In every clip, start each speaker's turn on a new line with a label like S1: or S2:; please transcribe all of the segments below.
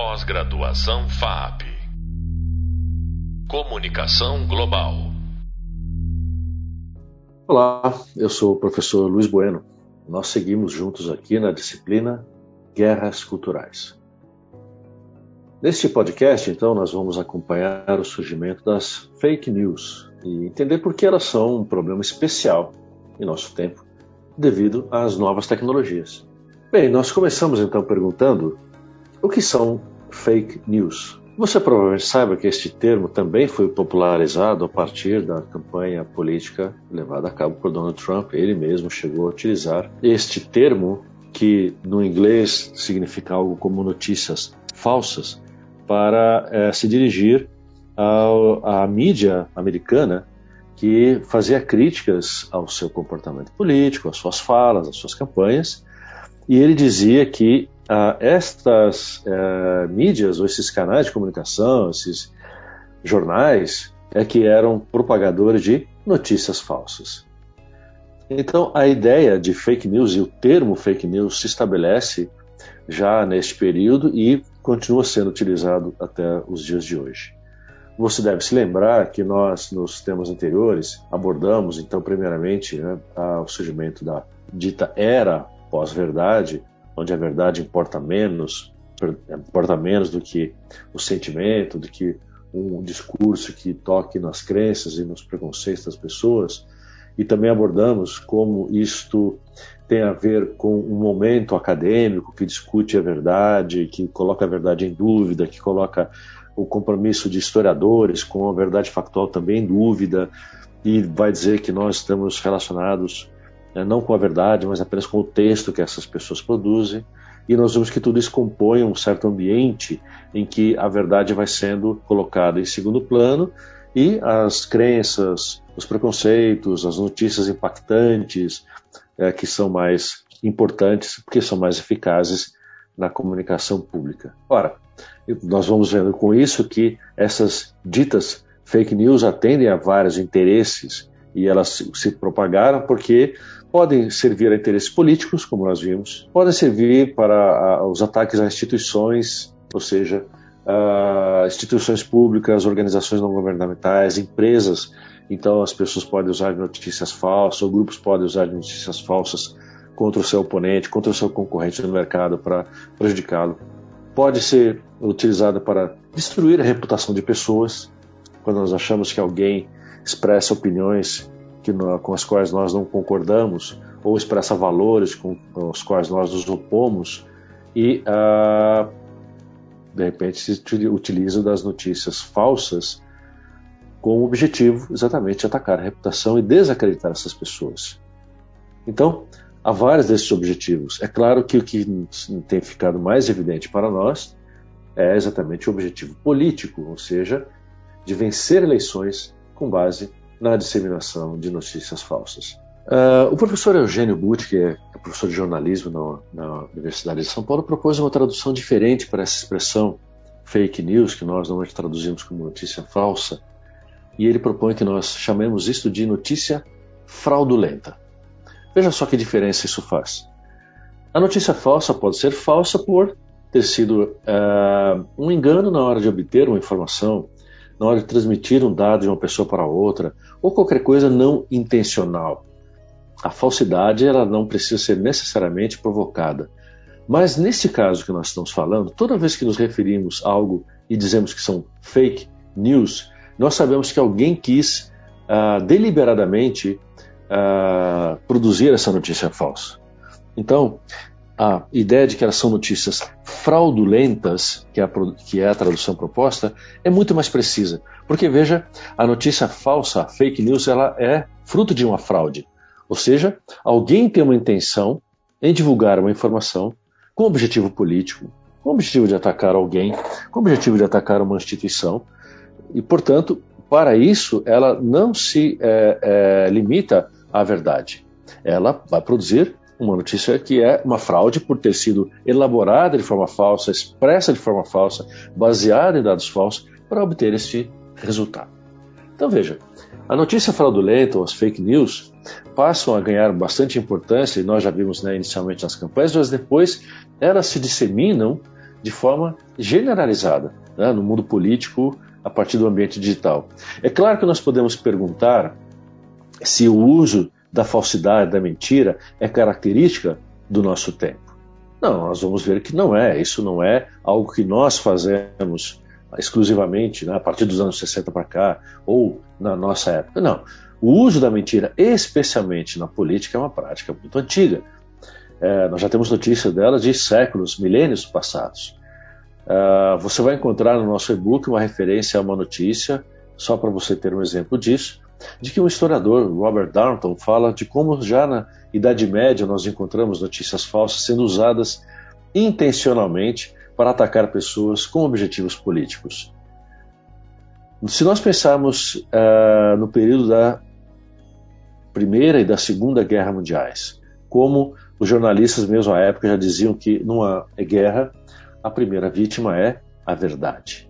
S1: Pós-graduação FAP. Comunicação Global.
S2: Olá, eu sou o professor Luiz Bueno. Nós seguimos juntos aqui na disciplina Guerras Culturais. Neste podcast, então, nós vamos acompanhar o surgimento das fake news e entender por que elas são um problema especial em nosso tempo, devido às novas tecnologias. Bem, nós começamos então perguntando o que são fake news? Você provavelmente saiba que este termo também foi popularizado a partir da campanha política levada a cabo por Donald Trump. Ele mesmo chegou a utilizar este termo, que no inglês significa algo como notícias falsas, para é, se dirigir à mídia americana que fazia críticas ao seu comportamento político, às suas falas, às suas campanhas, e ele dizia que ah, estas eh, mídias ou esses canais de comunicação, esses jornais, é que eram propagadores de notícias falsas. Então, a ideia de fake news e o termo fake news se estabelece já neste período e continua sendo utilizado até os dias de hoje. Você deve se lembrar que nós, nos temas anteriores, abordamos, então, primeiramente, né, o surgimento da dita era pós-verdade, onde a verdade importa menos, importa menos do que o sentimento, do que um discurso que toque nas crenças e nos preconceitos das pessoas. E também abordamos como isto tem a ver com um momento acadêmico que discute a verdade, que coloca a verdade em dúvida, que coloca o compromisso de historiadores com a verdade factual também em dúvida, e vai dizer que nós estamos relacionados né, não com a verdade, mas apenas com o texto que essas pessoas produzem. E nós vemos que tudo isso compõe um certo ambiente em que a verdade vai sendo colocada em segundo plano e as crenças, os preconceitos, as notícias impactantes, é, que são mais importantes, porque são mais eficazes na comunicação pública. Ora, nós vamos vendo com isso que essas ditas fake news atendem a vários interesses e elas se propagaram porque podem servir a interesses políticos, como nós vimos, podem servir para os ataques a instituições, ou seja, instituições públicas, organizações não governamentais, empresas. Então, as pessoas podem usar notícias falsas, ou grupos podem usar notícias falsas contra o seu oponente, contra o seu concorrente no mercado para prejudicá-lo. Pode ser utilizada para destruir a reputação de pessoas, quando nós achamos que alguém expressa opiniões que, com as quais nós não concordamos ou expressa valores com os quais nós nos opomos e ah, de repente se utiliza das notícias falsas com o objetivo exatamente de atacar a reputação e desacreditar essas pessoas. Então, há vários desses objetivos. É claro que o que tem ficado mais evidente para nós é exatamente o objetivo político, ou seja, de vencer eleições com base na disseminação de notícias falsas. Uh, o professor Eugênio Butti, que é professor de jornalismo na, na, Universidade de São Paulo, propôs uma tradução diferente para essa expressão fake news, que nós normalmente traduzimos como notícia falsa, e ele propõe que nós chamemos isto de notícia fraudulenta. Veja só que diferença isso faz. A notícia falsa pode ser falsa por ter sido uh, um engano na hora de obter uma informação, na hora de transmitir um dado de uma pessoa para outra, ou qualquer coisa não intencional. A falsidade ela não precisa ser necessariamente provocada. Mas nesse caso que nós estamos falando, toda vez que nos referimos a algo e dizemos que são fake news, nós sabemos que alguém quis uh, deliberadamente uh, produzir essa notícia falsa. Então, a ideia de que elas são notícias fraudulentas, que é, a, que é a tradução proposta, é muito mais precisa. Porque, veja, a notícia falsa, a fake news, ela é fruto de uma fraude. Ou seja, alguém tem uma intenção em divulgar uma informação com objetivo político, com objetivo de atacar alguém, com objetivo de atacar uma instituição, e, portanto, para isso, ela não se é, é, limita à verdade. Ela vai produzir uma notícia que é uma fraude por ter sido elaborada de forma falsa, expressa de forma falsa, baseada em dados falsos, para obter este resultado. Então veja, a notícia fraudulenta ou as fake news passam a ganhar bastante importância, e nós já vimos né, inicialmente nas campanhas, mas depois elas se disseminam de forma generalizada né, no mundo político a partir do ambiente digital. É claro que nós podemos perguntar se o uso da falsidade, da mentira, é característica do nosso tempo. Não, nós vamos ver que não é. Isso não é algo que nós fazemos exclusivamente né, a partir dos anos 60 para cá ou na nossa época. Não. O uso da mentira, especialmente na política, é uma prática muito antiga. É, nós já temos notícia dela de séculos, milênios passados. Uh, você vai encontrar no nosso e-book uma referência a uma notícia, só para você ter um exemplo disso, de que um historiador, Robert Darnton, fala de como já na Idade Média nós encontramos notícias falsas sendo usadas intencionalmente para atacar pessoas com objetivos políticos. Se nós pensarmos uh, no período da Primeira e da Segunda Guerra Mundiais, como os jornalistas mesmo à época já diziam que numa guerra a primeira vítima é a verdade.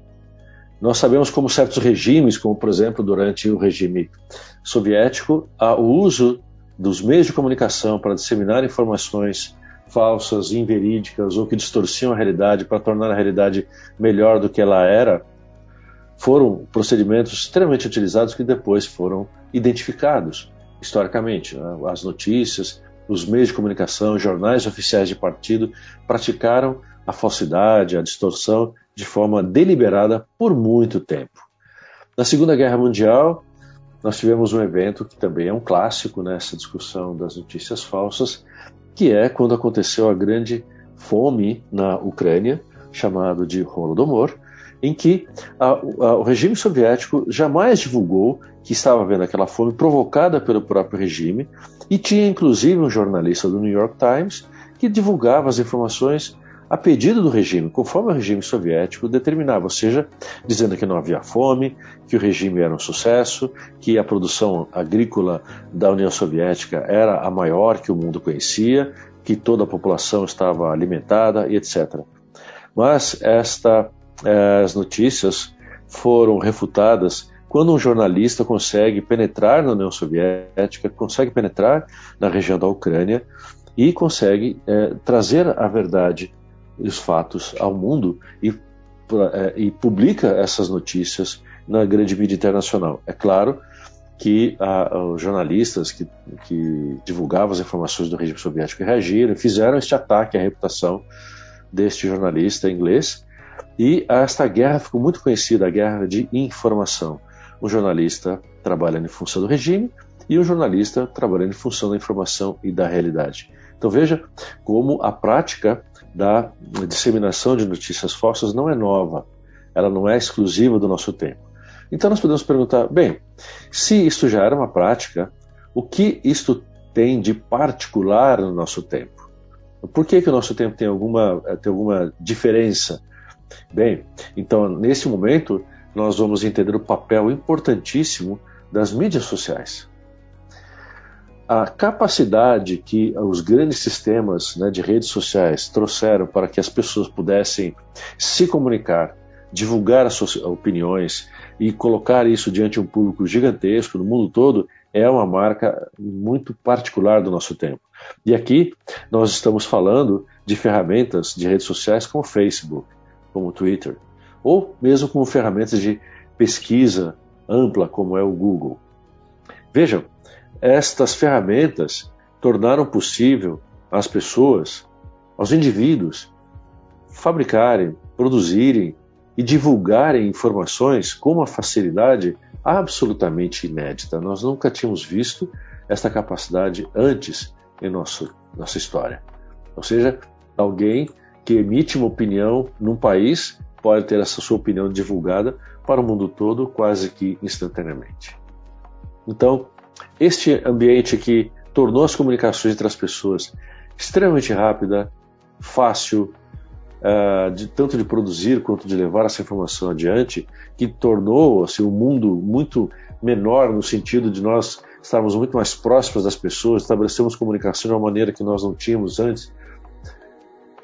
S2: Nós sabemos como certos regimes, como por exemplo durante o regime soviético, o uso dos meios de comunicação para disseminar informações falsas, inverídicas ou que distorciam a realidade para tornar a realidade melhor do que ela era, foram procedimentos extremamente utilizados que depois foram identificados historicamente. Né? As notícias, os meios de comunicação, jornais oficiais de partido praticaram a falsidade, a distorção de forma deliberada por muito tempo. Na Segunda Guerra Mundial, nós tivemos um evento que também é um clássico nessa discussão das notícias falsas, que é quando aconteceu a grande fome na Ucrânia, chamado de Holodomor, em que a, a, o regime soviético jamais divulgou que estava havendo aquela fome provocada pelo próprio regime, e tinha inclusive um jornalista do New York Times que divulgava as informações a pedido do regime, conforme o regime soviético determinava, ou seja, dizendo que não havia fome, que o regime era um sucesso, que a produção agrícola da União Soviética era a maior que o mundo conhecia, que toda a população estava alimentada e etc. Mas esta, eh, as notícias foram refutadas quando um jornalista consegue penetrar na União Soviética, consegue penetrar na região da Ucrânia e consegue eh, trazer a verdade os fatos ao mundo e, é, e publica essas notícias na grande mídia internacional. É claro que os jornalistas que, que, divulgavam as informações do regime soviético reagiram, fizeram este ataque à reputação deste jornalista inglês, e esta guerra ficou muito conhecida, a guerra de informação. Um jornalista trabalhando em função do regime e um jornalista trabalhando em função da informação e da realidade. Então veja como a prática da disseminação de notícias falsas não é nova, ela não é exclusiva do nosso tempo. Então nós podemos perguntar, bem, se isto já era uma prática, o que isto tem de particular no nosso tempo? Por que, que o nosso tempo tem alguma, tem alguma diferença? Bem, então nesse momento nós vamos entender o papel importantíssimo das mídias sociais a capacidade que os grandes sistemas né, de redes sociais trouxeram para que as pessoas pudessem se comunicar, divulgar as suas opiniões e colocar isso diante de um público gigantesco no mundo todo é uma marca muito particular do nosso tempo. E aqui nós estamos falando de ferramentas de redes sociais como Facebook, como Twitter, ou mesmo como ferramentas de pesquisa ampla como é o Google. Vejam, estas ferramentas tornaram possível às pessoas, aos indivíduos, fabricarem, produzirem e divulgarem informações com uma facilidade absolutamente inédita. Nós nunca tínhamos visto esta capacidade antes em nosso, nossa história. Ou seja, alguém que emite uma opinião num país pode ter essa sua opinião divulgada para o mundo todo quase que instantaneamente. Então, este ambiente que tornou as comunicações entre as pessoas extremamente rápida, fácil, uh, de, tanto de produzir quanto de levar essa informação adiante, que tornou assim, o mundo muito menor no sentido de nós estarmos muito mais próximos das pessoas, estabelecemos comunicação de uma maneira que nós não tínhamos antes,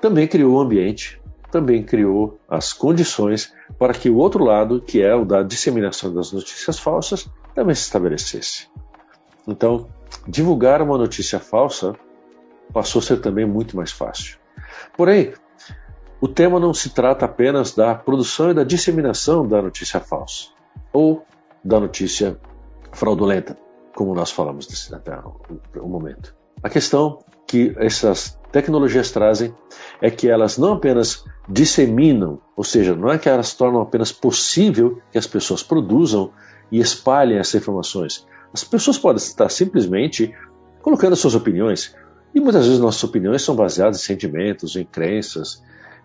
S2: também criou o um ambiente, também criou as condições para que o outro lado, que é o da disseminação das notícias falsas, também se estabelecesse. Então, divulgar uma notícia falsa passou a ser também muito mais fácil. Porém, o tema não se trata apenas da produção e da disseminação da notícia falsa ou da notícia fraudulenta, como nós falamos desse, até o, momento. A questão que essas tecnologias trazem é que elas não apenas disseminam, ou seja, não é que elas tornam apenas possível que as pessoas produzam e espalhem essas informações. As pessoas podem estar simplesmente colocando suas opiniões, e muitas vezes nossas opiniões são baseadas em sentimentos, em crenças,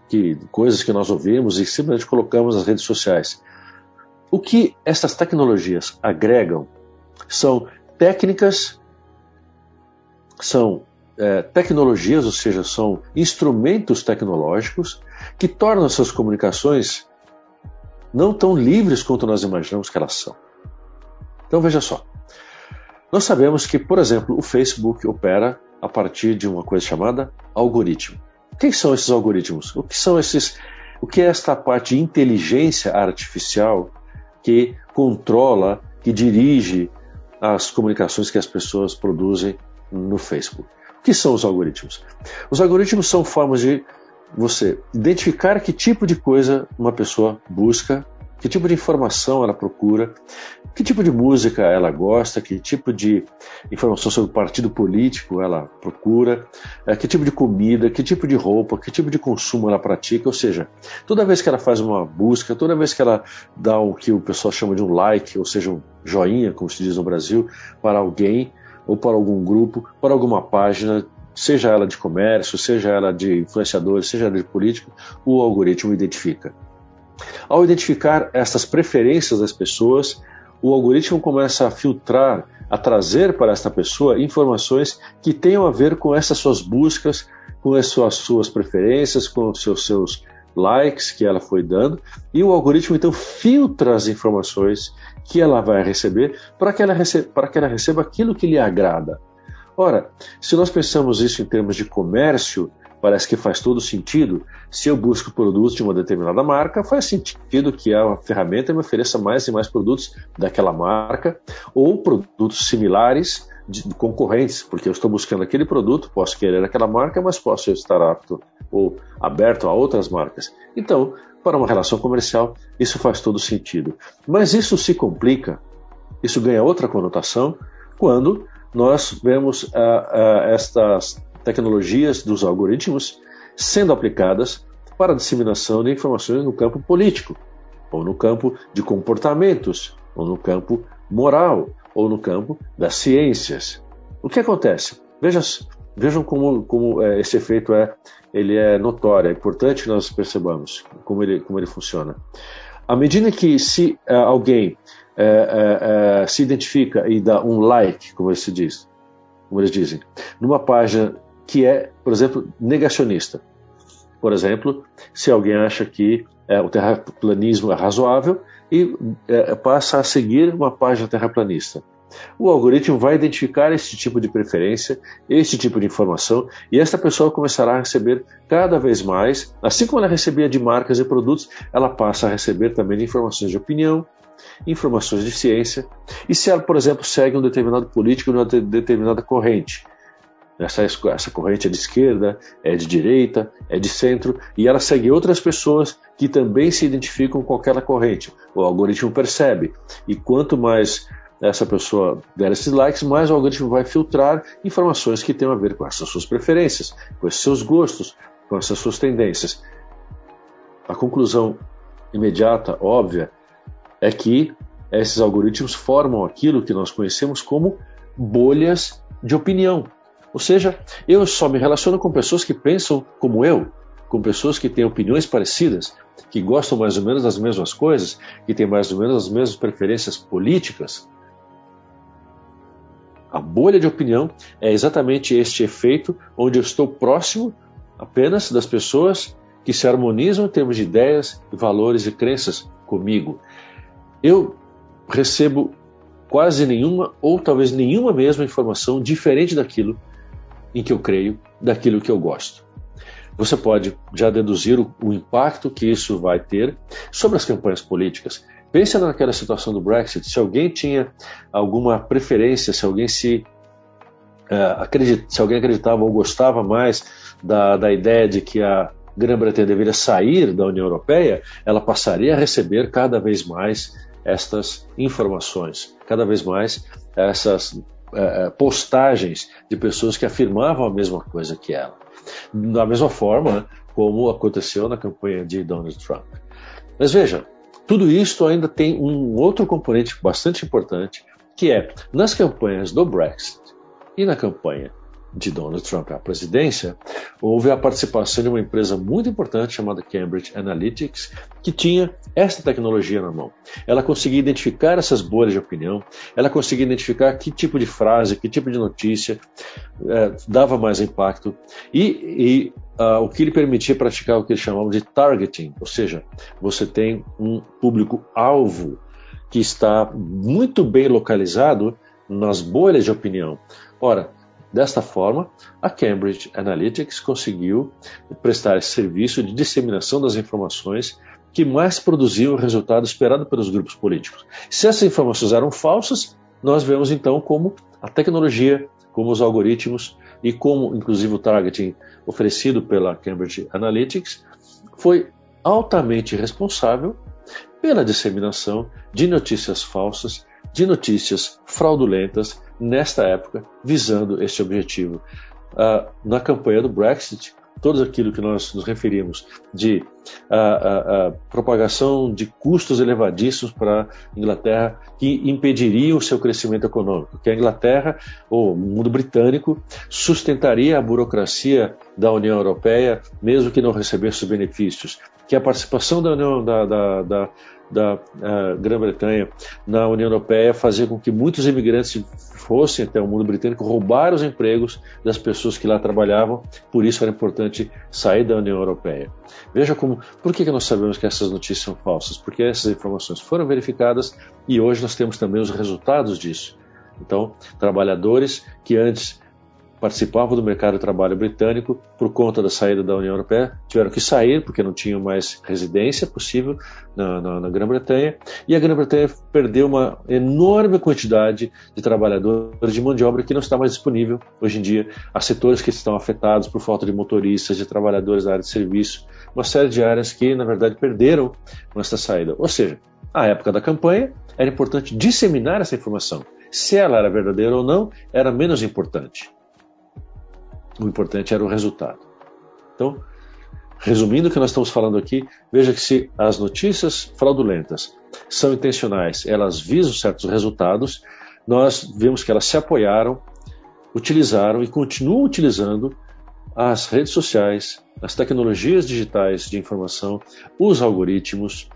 S2: que, coisas que nós ouvimos e simplesmente colocamos nas redes sociais. O que essas tecnologias agregam são técnicas, são é, tecnologias, ou seja, são instrumentos tecnológicos que tornam essas comunicações não tão livres quanto nós imaginamos que elas são. Então veja só. Nós sabemos que, por exemplo, o Facebook opera a partir de uma coisa chamada algoritmo. Quem são esses algoritmos? O que são esses? O que é esta parte de inteligência artificial que controla, que dirige as comunicações que as pessoas produzem no Facebook? O que são os algoritmos? Os algoritmos são formas de você identificar que tipo de coisa uma pessoa busca que tipo de informação ela procura, que tipo de música ela gosta, que tipo de informação sobre o partido político ela procura, eh, que tipo de comida, que tipo de roupa, que tipo de consumo ela pratica, ou seja, toda vez que ela faz uma busca, toda vez que ela dá o que o pessoal chama de um like, ou seja, um joinha, como se diz no Brasil, para alguém ou para algum grupo, para alguma página, seja ela de comércio, seja ela de influenciadores, seja ela de político, o algoritmo identifica. Ao identificar essas preferências das pessoas, o algoritmo começa a filtrar, a trazer para esta pessoa informações que tenham a ver com essas suas buscas, com as suas, suas preferências, com os seus, seus likes que ela foi dando, e o algoritmo então filtra as informações que ela vai receber para que ela receba, para que ela receba aquilo que lhe agrada. Ora, se nós pensamos isso em termos de comércio, parece que faz todo sentido. Se eu busco produtos de uma determinada marca, faz sentido que a ferramenta me ofereça mais e mais produtos daquela marca ou produtos similares de concorrentes, porque eu estou buscando aquele produto, posso querer aquela marca, mas posso estar apto ou aberto a outras marcas. Então, para uma relação comercial, isso faz todo sentido. Mas isso se complica, isso ganha outra conotação quando nós vemos uh, uh, estas tecnologias dos algoritmos sendo aplicadas para a disseminação de informações no campo político, ou no campo de comportamentos, ou no campo moral, ou no campo das ciências. O que acontece? Vejam, vejam como, como é, esse efeito é, ele é notório, é importante que nós percebamos como ele, como ele funciona. À medida que se é, alguém é, é, se identifica e dá um like, como se diz, como eles dizem, numa página que é, por exemplo, negacionista. Por exemplo, se alguém acha que é, o terraplanismo é razoável e é, passa a seguir uma página terraplanista. O algoritmo vai identificar esse tipo de preferência, esse tipo de informação, e esta pessoa começará a receber cada vez mais, assim como ela recebia de marcas e produtos, ela passa a receber também de informações de opinião, informações de ciência, e se ela, por exemplo, segue um determinado político numa determinada corrente, essa, essa corrente é de esquerda, é de direita, é de centro, e ela segue outras pessoas que também se identificam com aquela corrente. O algoritmo percebe. E quanto mais essa pessoa der esses likes, mais o algoritmo vai filtrar informações que tenham a ver com essas suas preferências, com esses seus gostos, com essas suas tendências. A conclusão imediata, óbvia, é que esses algoritmos formam aquilo que nós conhecemos como bolhas de opinião. Ou seja, eu só me relaciono com pessoas que pensam como eu, com pessoas que têm opiniões parecidas, que gostam mais ou menos das mesmas coisas, que têm mais ou menos as mesmas preferências políticas. A bolha de opinião é exatamente este efeito onde eu estou próximo apenas das pessoas que se harmonizam em termos de ideias, valores e crenças comigo. Eu recebo quase nenhuma ou talvez nenhuma mesma informação diferente daquilo em que eu creio, daquilo que eu gosto. Você pode já deduzir o, o impacto que isso vai ter sobre as campanhas políticas. Pense naquela situação do Brexit. Se alguém tinha alguma preferência, se alguém se uh, acredit, se alguém acreditava ou gostava mais da, da ideia de que a, Grã-Bretanha deveria sair da União Europeia, ela passaria a receber cada vez mais estas informações, cada vez mais essas é, postagens de pessoas que afirmavam a mesma coisa que ela. Da mesma forma como aconteceu na campanha de Donald Trump. Mas veja, tudo isso ainda tem um outro componente bastante importante, que é nas campanhas do Brexit e na campanha de Donald Trump à presidência, houve a participação de uma empresa muito importante chamada Cambridge Analytics, que tinha essa tecnologia na mão. Ela conseguia identificar essas bolhas de opinião, ela conseguia identificar que tipo de frase, que tipo de notícia é, dava mais impacto e, e uh, o que lhe permitia praticar o que eles chamavam de targeting, ou seja, você tem um público-alvo que está muito bem localizado nas bolhas de opinião. Ora, Desta forma, a Cambridge Analytics conseguiu prestar esse serviço de disseminação das informações que mais produziam o resultado esperado pelos grupos políticos. Se essas informações eram falsas, nós vemos então como a tecnologia, como os algoritmos e como inclusive o targeting oferecido pela Cambridge Analytics foi altamente responsável pela disseminação de notícias falsas, de notícias fraudulentas nesta época, visando este objetivo. Uh, na campanha do Brexit, todo aquilo que nós nos referimos de uh, uh, propagação de custos elevadíssimos para a Inglaterra que impediriam o seu crescimento econômico, que a Inglaterra, ou o mundo britânico, sustentaria a burocracia da União Europeia, mesmo que não recebesse os benefícios, que a participação da União da, da, da da uh, Grã-Bretanha na União Europeia fazia com que muitos imigrantes fossem até o mundo britânico roubar os empregos das pessoas que lá trabalhavam, por isso era importante sair da União Europeia. Veja como, por que, que nós sabemos que essas notícias são falsas? Porque essas informações foram verificadas e hoje nós temos também os resultados disso. Então, trabalhadores que antes participavam do mercado de trabalho britânico por conta da saída da União Europeia, tiveram que sair porque não tinham mais residência possível na, na, na Grã-Bretanha, e a Grã-Bretanha perdeu uma enorme quantidade de trabalhadores de mão de obra que não está mais disponível hoje em dia. Há setores que estão afetados por falta de motoristas, de trabalhadores da área de serviço, uma série de áreas que, na verdade, perderam com essa saída. Ou seja, à época da campanha, era importante disseminar essa informação. Se ela era verdadeira ou não, era menos importante. O importante era o resultado. Então, resumindo o que nós estamos falando aqui, veja que se as notícias fraudulentas são intencionais, elas visam certos resultados, nós vemos que elas se apoiaram, utilizaram e continuam utilizando as redes sociais, as tecnologias digitais de informação, os algoritmos,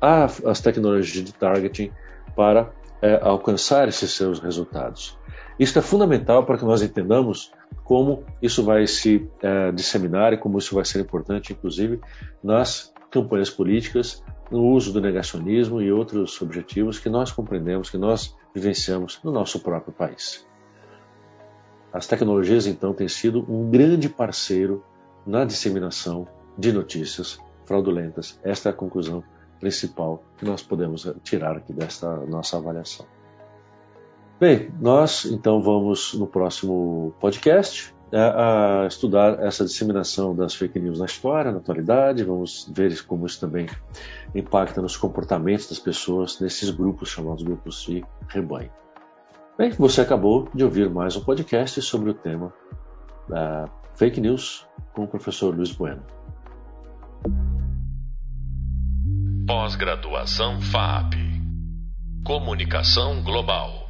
S2: as tecnologias de targeting para é, alcançar esses seus resultados. Isso é fundamental para que nós entendamos como isso vai se é, disseminar e como isso vai ser importante, inclusive, nas campanhas políticas, no uso do negacionismo e outros objetivos que nós compreendemos, que nós vivenciamos no nosso próprio país. As tecnologias, então, têm sido um grande parceiro na disseminação de notícias fraudulentas. Esta é a conclusão principal que nós podemos tirar aqui desta nossa avaliação. Bem, nós então vamos no próximo podcast é, a estudar essa disseminação das fake news na história, na atualidade. Vamos ver como isso também impacta nos comportamentos das pessoas nesses grupos chamados grupos de rebanho. Bem, você acabou de ouvir mais um podcast sobre o tema da fake news com o professor Luiz Bueno.
S1: Pós-graduação FAP Comunicação Global